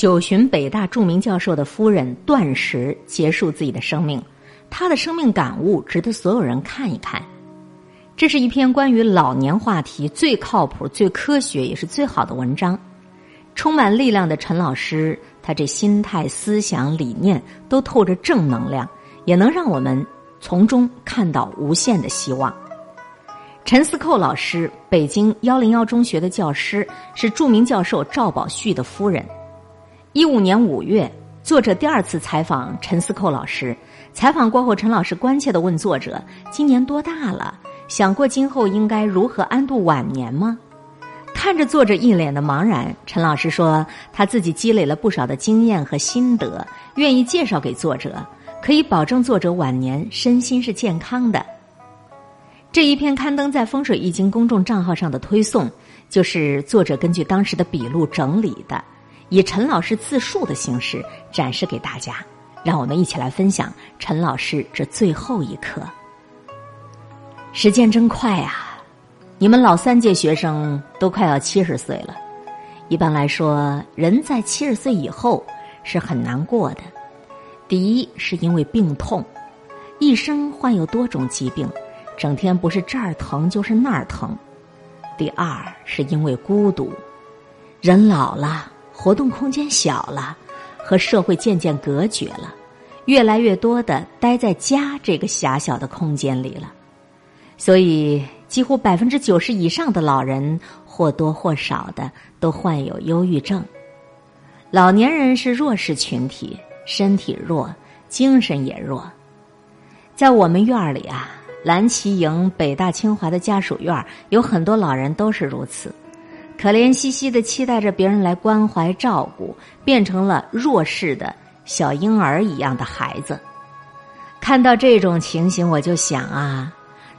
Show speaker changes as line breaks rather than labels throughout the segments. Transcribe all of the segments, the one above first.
九旬北大著名教授的夫人段石结束自己的生命，他的生命感悟值得所有人看一看。这是一篇关于老年话题最靠谱、最科学也是最好的文章。充满力量的陈老师，他这心态、思想、理念都透着正能量，也能让我们从中看到无限的希望。陈思寇老师，北京幺零幺中学的教师，是著名教授赵宝旭的夫人。一五年五月，作者第二次采访陈思寇老师。采访过后，陈老师关切的问作者：“今年多大了？想过今后应该如何安度晚年吗？”看着作者一脸的茫然，陈老师说：“他自己积累了不少的经验和心得，愿意介绍给作者，可以保证作者晚年身心是健康的。”这一篇刊登在《风水易经》公众账号上的推送，就是作者根据当时的笔录整理的，以陈老师自述的形式展示给大家。让我们一起来分享陈老师这最后一课。时间真快啊！你们老三届学生都快要七十岁了。一般来说，人在七十岁以后是很难过的。第一，是因为病痛，一生患有多种疾病。整天不是这儿疼就是那儿疼。第二是因为孤独，人老了，活动空间小了，和社会渐渐隔绝了，越来越多的待在家这个狭小的空间里了。所以，几乎百分之九十以上的老人或多或少的都患有忧郁症。老年人是弱势群体，身体弱，精神也弱。在我们院儿里啊。蓝旗营、北大、清华的家属院有很多老人都是如此，可怜兮兮的期待着别人来关怀照顾，变成了弱势的小婴儿一样的孩子。看到这种情形，我就想啊，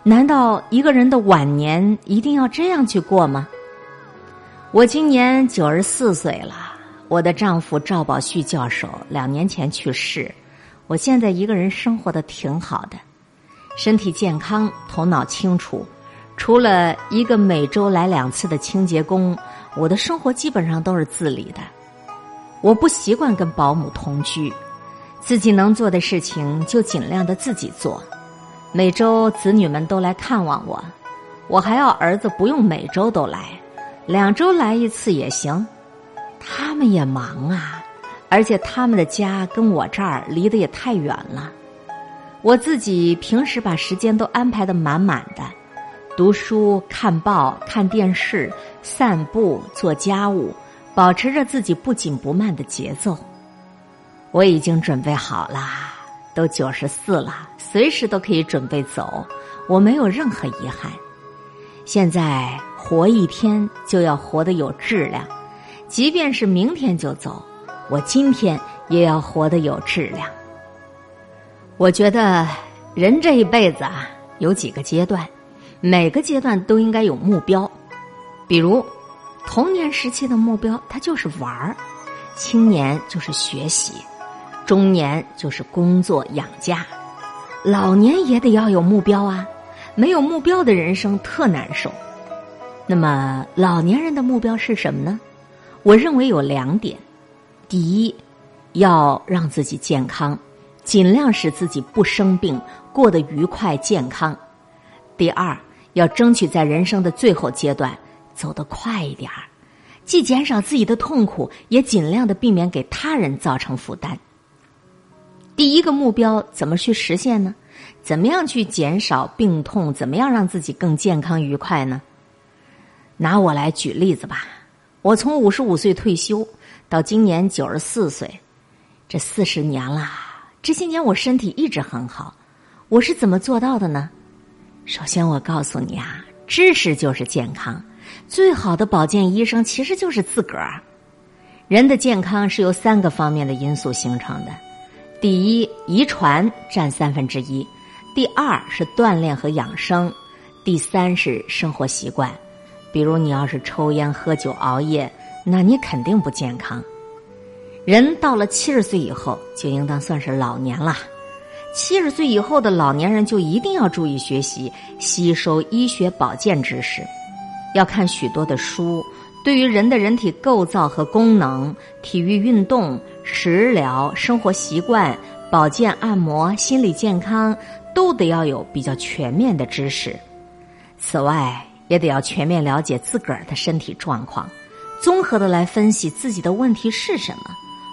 难道一个人的晚年一定要这样去过吗？我今年九十四岁了，我的丈夫赵宝旭教授两年前去世，我现在一个人生活的挺好的。身体健康，头脑清楚，除了一个每周来两次的清洁工，我的生活基本上都是自理的。我不习惯跟保姆同居，自己能做的事情就尽量的自己做。每周子女们都来看望我，我还要儿子不用每周都来，两周来一次也行。他们也忙啊，而且他们的家跟我这儿离得也太远了。我自己平时把时间都安排的满满的，读书、看报、看电视、散步、做家务，保持着自己不紧不慢的节奏。我已经准备好了，都九十四了，随时都可以准备走，我没有任何遗憾。现在活一天就要活得有质量，即便是明天就走，我今天也要活得有质量。我觉得人这一辈子啊，有几个阶段，每个阶段都应该有目标。比如童年时期的目标，它就是玩儿；青年就是学习；中年就是工作养家；老年也得要有目标啊！没有目标的人生特难受。那么老年人的目标是什么呢？我认为有两点：第一，要让自己健康。尽量使自己不生病，过得愉快健康。第二，要争取在人生的最后阶段走得快一点儿，既减少自己的痛苦，也尽量的避免给他人造成负担。第一个目标怎么去实现呢？怎么样去减少病痛？怎么样让自己更健康愉快呢？拿我来举例子吧。我从五十五岁退休到今年九十四岁，这四十年了。这些年我身体一直很好，我是怎么做到的呢？首先我告诉你啊，知识就是健康，最好的保健医生其实就是自个儿。人的健康是由三个方面的因素形成的：第一，遗传占三分之一；第二是锻炼和养生；第三是生活习惯。比如你要是抽烟、喝酒、熬夜，那你肯定不健康。人到了七十岁以后，就应当算是老年了。七十岁以后的老年人就一定要注意学习，吸收医学保健知识，要看许多的书，对于人的人体构造和功能、体育运动、食疗、生活习惯、保健按摩、心理健康，都得要有比较全面的知识。此外，也得要全面了解自个儿的身体状况，综合的来分析自己的问题是什么，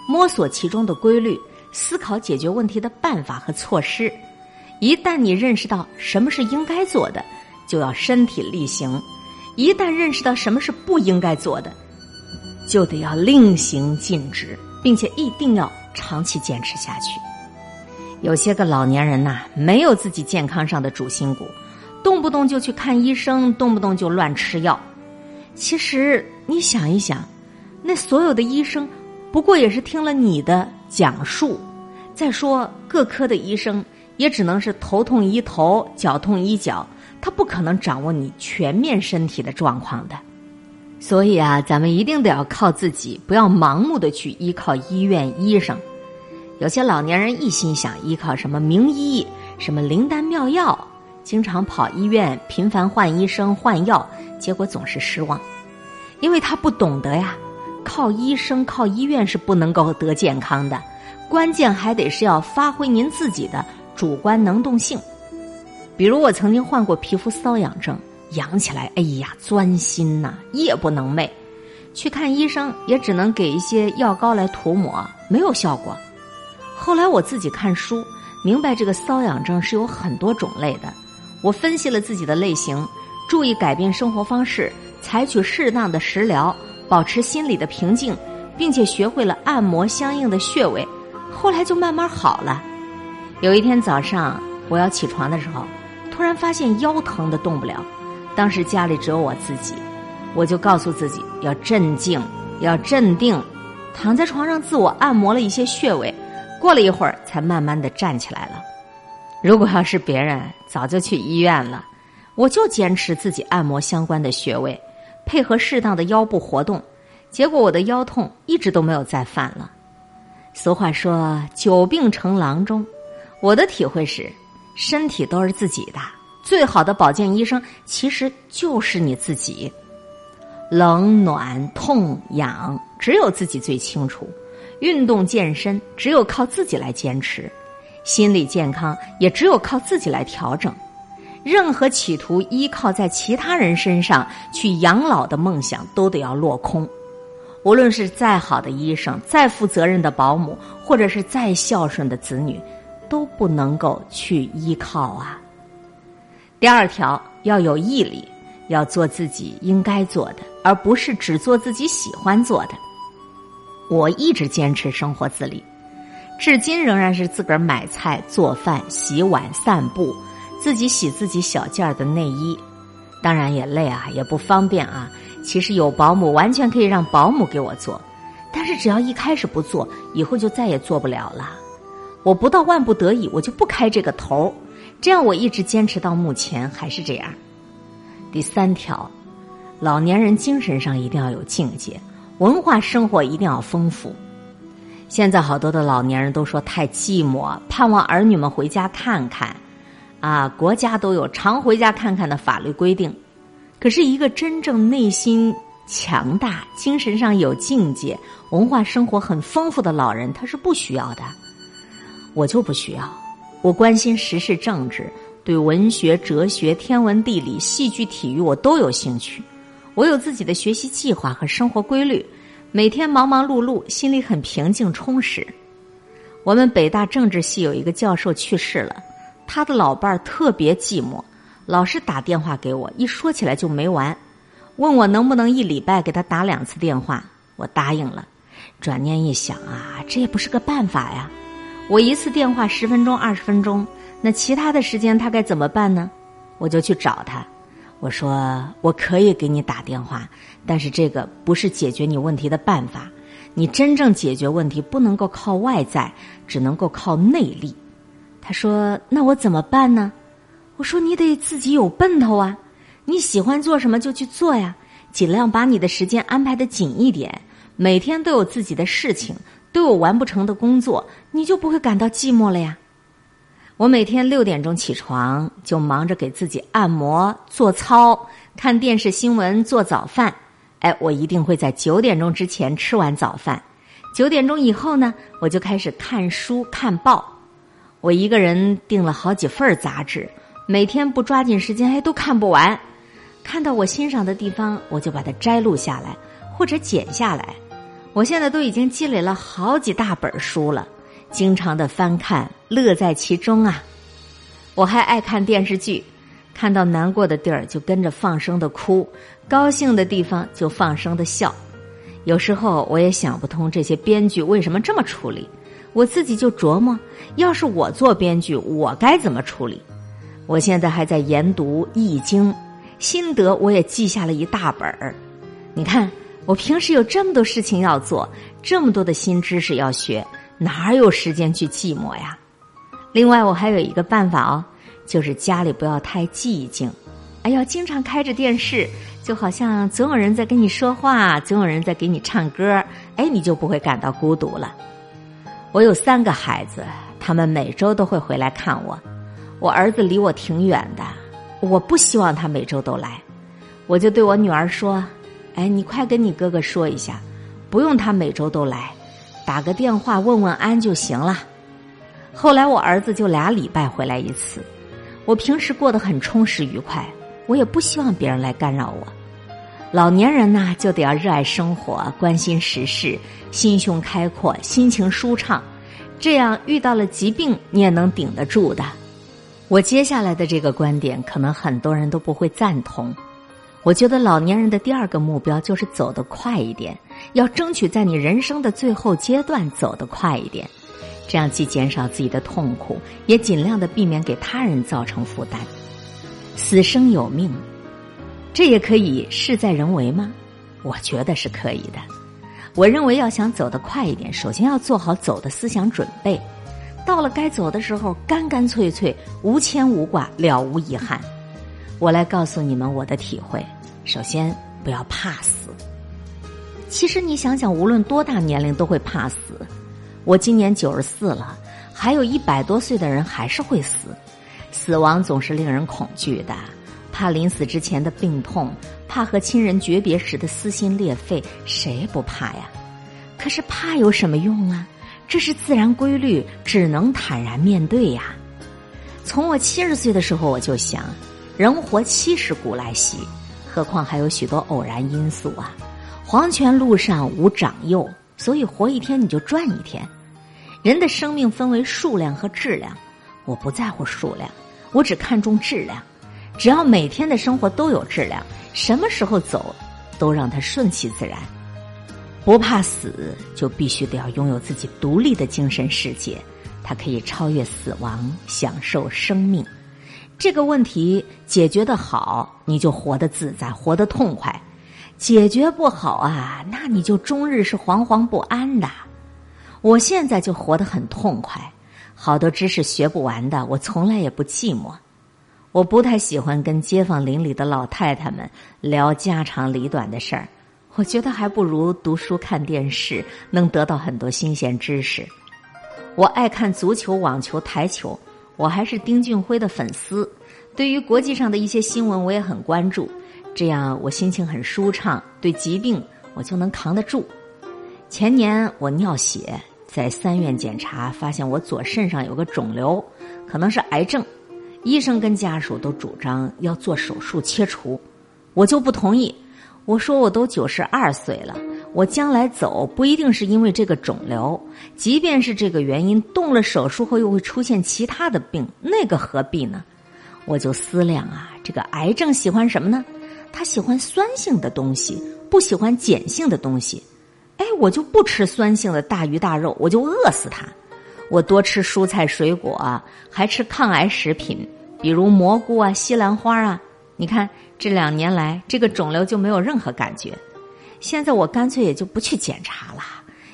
摸索其中的规律，思考解决问题的办法和措施。一旦你认识到什么是应该做的，就要身体力行。一旦认识到什么是不应该做的，就得要令行禁止，并且一定要长期坚持下去。有些个老年人呐，没有自己健康上的主心骨，动不动就去看医生，动不动就乱吃药。其实你想一想，那所有的医生不过也是听了你的讲述。再说各科的医生也只能是头痛医头，脚痛医脚。他不可能掌握你全面身体的状况的，所以啊，咱们一定得要靠自己，不要盲目的去依靠医院医生。有些老年人一心想依靠什么名医、什么灵丹妙药，经常跑医院，频繁换医生换药，结果总是失望，因为他不懂得呀，靠医生、靠医院是不能够得健康的，关键还得是要发挥您自己的主观能动性。比如我曾经患过皮肤瘙痒症，痒起来，哎呀，钻心呐，夜不能寐。去看医生也只能给一些药膏来涂抹，没有效果。后来我自己看书，明白这个瘙痒症是有很多种类的。我分析了自己的类型，注意改变生活方式，采取适当的食疗，保持心理的平静，并且学会了按摩相应的穴位，后来就慢慢好了。有一天早上我要起床的时候。突然发现腰疼的动不了，当时家里只有我自己，我就告诉自己要镇静，要镇定，躺在床上自我按摩了一些穴位，过了一会儿才慢慢的站起来了。如果要是别人，早就去医院了。我就坚持自己按摩相关的穴位，配合适当的腰部活动，结果我的腰痛一直都没有再犯了。俗话说久病成郎中，我的体会是。身体都是自己的，最好的保健医生其实就是你自己。冷暖痛痒，只有自己最清楚。运动健身，只有靠自己来坚持。心理健康，也只有靠自己来调整。任何企图依靠在其他人身上去养老的梦想，都得要落空。无论是再好的医生，再负责任的保姆，或者是再孝顺的子女。都不能够去依靠啊。第二条要有毅力，要做自己应该做的，而不是只做自己喜欢做的。我一直坚持生活自理，至今仍然是自个儿买菜、做饭、洗碗、散步，自己洗自己小件儿的内衣。当然也累啊，也不方便啊。其实有保姆，完全可以让保姆给我做，但是只要一开始不做，以后就再也做不了了。我不到万不得已，我就不开这个头这样我一直坚持到目前还是这样。第三条，老年人精神上一定要有境界，文化生活一定要丰富。现在好多的老年人都说太寂寞，盼望儿女们回家看看。啊，国家都有常回家看看的法律规定，可是一个真正内心强大、精神上有境界、文化生活很丰富的老人，他是不需要的。我就不需要，我关心时事政治，对文学、哲学、天文、地理、戏剧、体育我都有兴趣。我有自己的学习计划和生活规律，每天忙忙碌碌，心里很平静充实。我们北大政治系有一个教授去世了，他的老伴儿特别寂寞，老是打电话给我，一说起来就没完，问我能不能一礼拜给他打两次电话，我答应了。转念一想啊，这也不是个办法呀。我一次电话十分钟、二十分钟，那其他的时间他该怎么办呢？我就去找他，我说我可以给你打电话，但是这个不是解决你问题的办法。你真正解决问题不能够靠外在，只能够靠内力。他说：“那我怎么办呢？”我说：“你得自己有奔头啊！你喜欢做什么就去做呀，尽量把你的时间安排的紧一点，每天都有自己的事情。”都有完不成的工作，你就不会感到寂寞了呀。我每天六点钟起床，就忙着给自己按摩、做操、看电视新闻、做早饭。哎，我一定会在九点钟之前吃完早饭。九点钟以后呢，我就开始看书看报。我一个人订了好几份杂志，每天不抓紧时间，还都看不完。看到我欣赏的地方，我就把它摘录下来或者剪下来。我现在都已经积累了好几大本书了，经常的翻看，乐在其中啊。我还爱看电视剧，看到难过的地儿就跟着放声的哭，高兴的地方就放声的笑。有时候我也想不通这些编剧为什么这么处理。我自己就琢磨，要是我做编剧，我该怎么处理？我现在还在研读《易经》，心得我也记下了一大本儿。你看，我平时有这么多事情要做，这么多的新知识要学，哪有时间去寂寞呀？另外，我还有一个办法哦，就是家里不要太寂静，哎，要经常开着电视，就好像总有人在跟你说话，总有人在给你唱歌，哎，你就不会感到孤独了。我有三个孩子，他们每周都会回来看我。我儿子离我挺远的，我不希望他每周都来，我就对我女儿说：“哎，你快跟你哥哥说一下，不用他每周都来，打个电话问问安就行了。”后来我儿子就俩礼拜回来一次。我平时过得很充实愉快，我也不希望别人来干扰我。老年人呢，就得要热爱生活，关心时事，心胸开阔，心情舒畅，这样遇到了疾病，你也能顶得住的。我接下来的这个观点，可能很多人都不会赞同。我觉得老年人的第二个目标就是走得快一点，要争取在你人生的最后阶段走得快一点，这样既减少自己的痛苦，也尽量的避免给他人造成负担。死生有命。这也可以事在人为吗？我觉得是可以的。我认为要想走得快一点，首先要做好走的思想准备。到了该走的时候，干干脆脆，无牵无挂，了无遗憾。我来告诉你们我的体会：首先，不要怕死。其实你想想，无论多大年龄都会怕死。我今年九十四了，还有一百多岁的人还是会死。死亡总是令人恐惧的。怕临死之前的病痛，怕和亲人诀别时的撕心裂肺，谁不怕呀？可是怕有什么用啊？这是自然规律，只能坦然面对呀。从我七十岁的时候，我就想，人活七十古来稀，何况还有许多偶然因素啊。黄泉路上无长幼，所以活一天你就赚一天。人的生命分为数量和质量，我不在乎数量，我只看重质量。只要每天的生活都有质量，什么时候走，都让它顺其自然。不怕死，就必须得要拥有自己独立的精神世界，它可以超越死亡，享受生命。这个问题解决的好，你就活得自在，活得痛快；解决不好啊，那你就终日是惶惶不安的。我现在就活得很痛快，好多知识学不完的，我从来也不寂寞。我不太喜欢跟街坊邻里的老太太们聊家长里短的事儿，我觉得还不如读书看电视，能得到很多新鲜知识。我爱看足球、网球、台球，我还是丁俊晖的粉丝。对于国际上的一些新闻，我也很关注，这样我心情很舒畅，对疾病我就能扛得住。前年我尿血，在三院检查，发现我左肾上有个肿瘤，可能是癌症。医生跟家属都主张要做手术切除，我就不同意。我说我都九十二岁了，我将来走不一定是因为这个肿瘤，即便是这个原因，动了手术后又会出现其他的病，那个何必呢？我就思量啊，这个癌症喜欢什么呢？他喜欢酸性的东西，不喜欢碱性的东西。哎，我就不吃酸性的大鱼大肉，我就饿死他。我多吃蔬菜水果，还吃抗癌食品，比如蘑菇啊、西兰花啊。你看这两年来，这个肿瘤就没有任何感觉。现在我干脆也就不去检查了，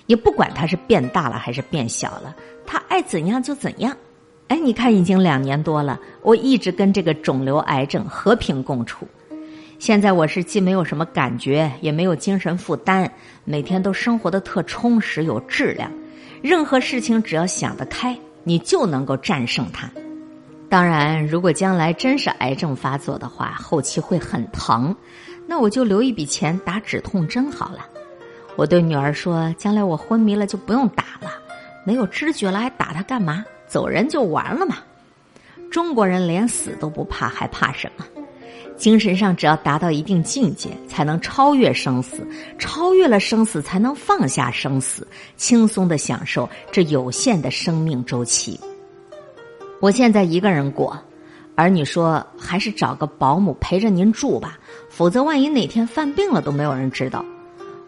也不管它是变大了还是变小了，它爱怎样就怎样。哎，你看已经两年多了，我一直跟这个肿瘤癌症和平共处。现在我是既没有什么感觉，也没有精神负担，每天都生活的特充实有质量。任何事情只要想得开，你就能够战胜它。当然，如果将来真是癌症发作的话，后期会很疼，那我就留一笔钱打止痛针好了。我对女儿说：“将来我昏迷了就不用打了，没有知觉了还打它干嘛？走人就完了嘛。”中国人连死都不怕，还怕什么？精神上只要达到一定境界，才能超越生死；超越了生死，才能放下生死，轻松的享受这有限的生命周期。我现在一个人过，儿女说还是找个保姆陪着您住吧，否则万一哪天犯病了都没有人知道。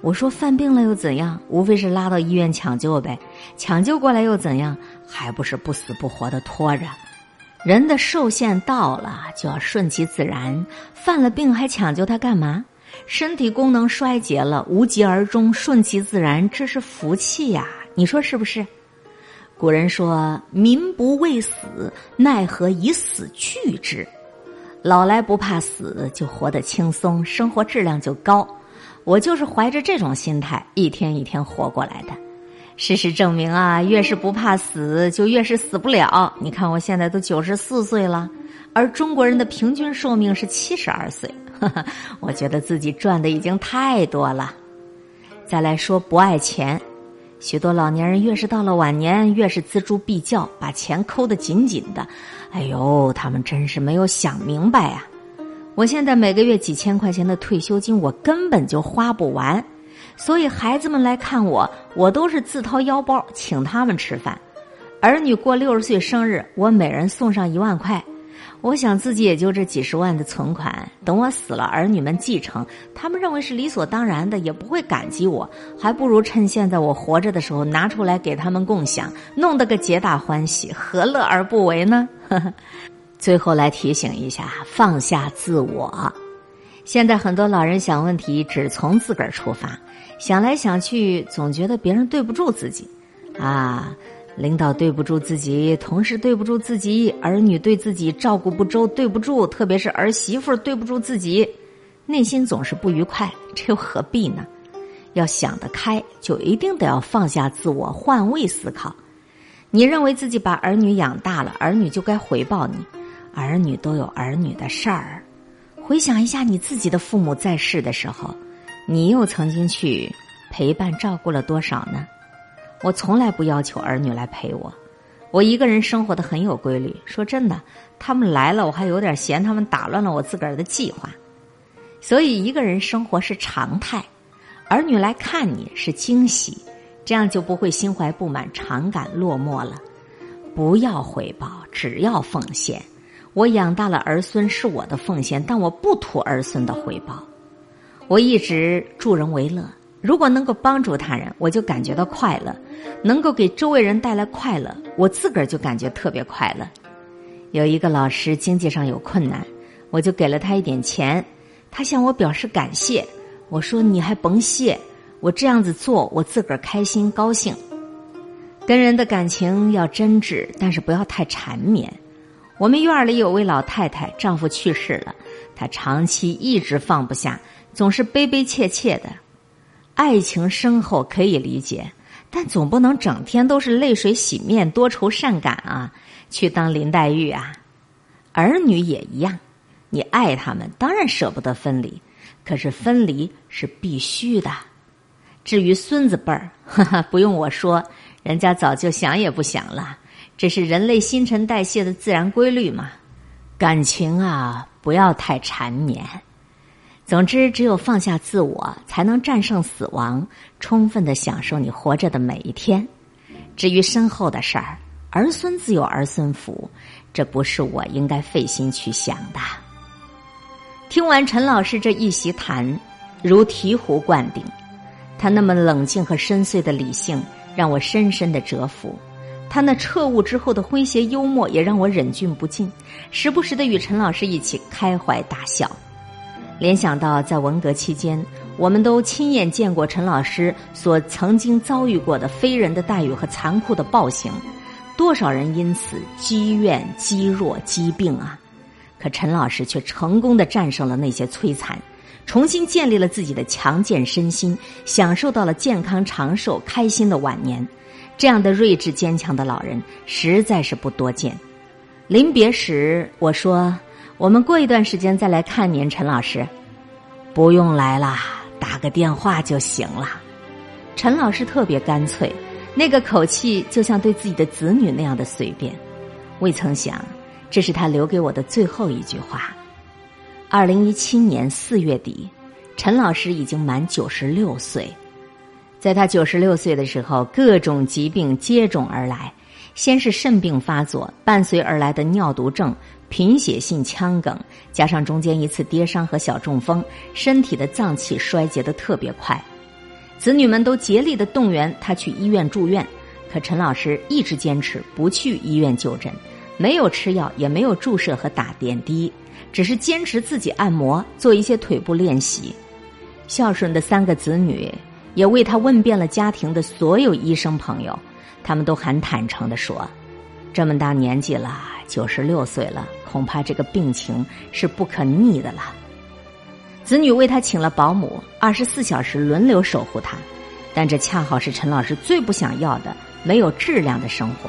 我说犯病了又怎样？无非是拉到医院抢救呗，抢救过来又怎样？还不是不死不活的拖着。人的寿限到了，就要顺其自然。犯了病还抢救他干嘛？身体功能衰竭了，无疾而终，顺其自然，这是福气呀！你说是不是？古人说：“民不畏死，奈何以死惧之？”老来不怕死，就活得轻松，生活质量就高。我就是怀着这种心态，一天一天活过来的。事实证明啊，越是不怕死，就越是死不了。你看我现在都九十四岁了，而中国人的平均寿命是七十二岁。我觉得自己赚的已经太多了。再来说不爱钱，许多老年人越是到了晚年，越是锱铢必较，把钱抠得紧紧的。哎呦，他们真是没有想明白啊！我现在每个月几千块钱的退休金，我根本就花不完，所以孩子们来看我，我都是自掏腰包请他们吃饭。儿女过六十岁生日，我每人送上一万块。我想自己也就这几十万的存款，等我死了，儿女们继承，他们认为是理所当然的，也不会感激我，还不如趁现在我活着的时候拿出来给他们共享，弄得个皆大欢喜，何乐而不为呢？最后来提醒一下，放下自我。现在很多老人想问题只从自个儿出发，想来想去总觉得别人对不住自己，啊，领导对不住自己，同事对不住自己，儿女对自己照顾不周对不住，特别是儿媳妇对不住自己，内心总是不愉快，这又何必呢？要想得开，就一定得要放下自我，换位思考。你认为自己把儿女养大了，儿女就该回报你。儿女都有儿女的事儿，回想一下你自己的父母在世的时候，你又曾经去陪伴照顾了多少呢？我从来不要求儿女来陪我，我一个人生活的很有规律。说真的，他们来了，我还有点嫌他们打乱了我自个儿的计划。所以一个人生活是常态，儿女来看你是惊喜，这样就不会心怀不满、常感落寞了。不要回报，只要奉献。我养大了儿孙是我的奉献，但我不图儿孙的回报。我一直助人为乐，如果能够帮助他人，我就感觉到快乐；能够给周围人带来快乐，我自个儿就感觉特别快乐。有一个老师经济上有困难，我就给了他一点钱，他向我表示感谢。我说：“你还甭谢，我这样子做，我自个儿开心高兴。”跟人的感情要真挚，但是不要太缠绵。我们院里有位老太太，丈夫去世了，她长期一直放不下，总是悲悲切切的。爱情深厚可以理解，但总不能整天都是泪水洗面、多愁善感啊！去当林黛玉啊！儿女也一样，你爱他们，当然舍不得分离，可是分离是必须的。至于孙子辈儿，哈哈，不用我说，人家早就想也不想了。这是人类新陈代谢的自然规律嘛？感情啊，不要太缠绵。总之，只有放下自我，才能战胜死亡，充分的享受你活着的每一天。至于身后的事儿，儿孙自有儿孙福，这不是我应该费心去想的。听完陈老师这一席谈，如醍醐灌顶，他那么冷静和深邃的理性，让我深深的折服。他那彻悟之后的诙谐幽默也让我忍俊不禁，时不时的与陈老师一起开怀大笑。联想到在文革期间，我们都亲眼见过陈老师所曾经遭遇过的非人的待遇和残酷的暴行，多少人因此积怨积弱积病啊！可陈老师却成功的战胜了那些摧残，重新建立了自己的强健身心，享受到了健康长寿、开心的晚年。这样的睿智坚强的老人实在是不多见。临别时，我说：“我们过一段时间再来看您，陈老师。”不用来了，打个电话就行了。陈老师特别干脆，那个口气就像对自己的子女那样的随便。未曾想，这是他留给我的最后一句话。二零一七年四月底，陈老师已经满九十六岁。在他九十六岁的时候，各种疾病接踵而来。先是肾病发作，伴随而来的尿毒症、贫血性腔梗，加上中间一次跌伤和小中风，身体的脏器衰竭的特别快。子女们都竭力的动员他去医院住院，可陈老师一直坚持不去医院就诊，没有吃药，也没有注射和打点滴，只是坚持自己按摩，做一些腿部练习。孝顺的三个子女也为他问遍了家庭的所有医生朋友。他们都很坦诚的说：“这么大年纪了，九十六岁了，恐怕这个病情是不可逆的了。”子女为他请了保姆，二十四小时轮流守护他，但这恰好是陈老师最不想要的没有质量的生活。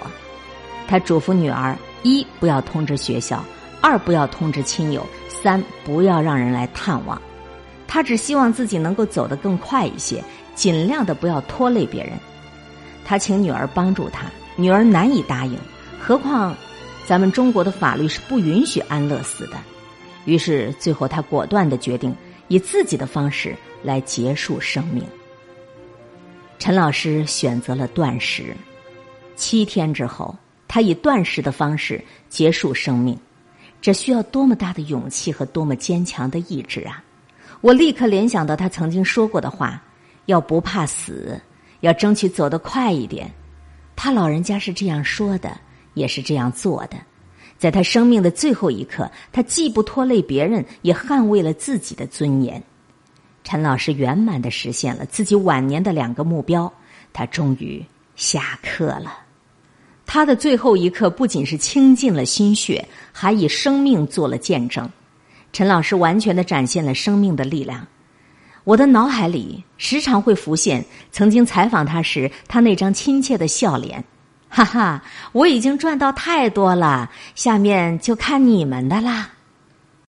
他嘱咐女儿：一不要通知学校，二不要通知亲友，三不要让人来探望。他只希望自己能够走得更快一些，尽量的不要拖累别人。他请女儿帮助他，女儿难以答应。何况，咱们中国的法律是不允许安乐死的。于是，最后他果断的决定以自己的方式来结束生命。陈老师选择了断食，七天之后，他以断食的方式结束生命。这需要多么大的勇气和多么坚强的意志啊！我立刻联想到他曾经说过的话：要不怕死。要争取走得快一点，他老人家是这样说的，也是这样做的。在他生命的最后一刻，他既不拖累别人，也捍卫了自己的尊严。陈老师圆满的实现了自己晚年的两个目标，他终于下课了。他的最后一刻不仅是倾尽了心血，还以生命做了见证。陈老师完全的展现了生命的力量。我的脑海里时常会浮现曾经采访他时他那张亲切的笑脸，哈哈，我已经赚到太多了，下面就看你们的啦。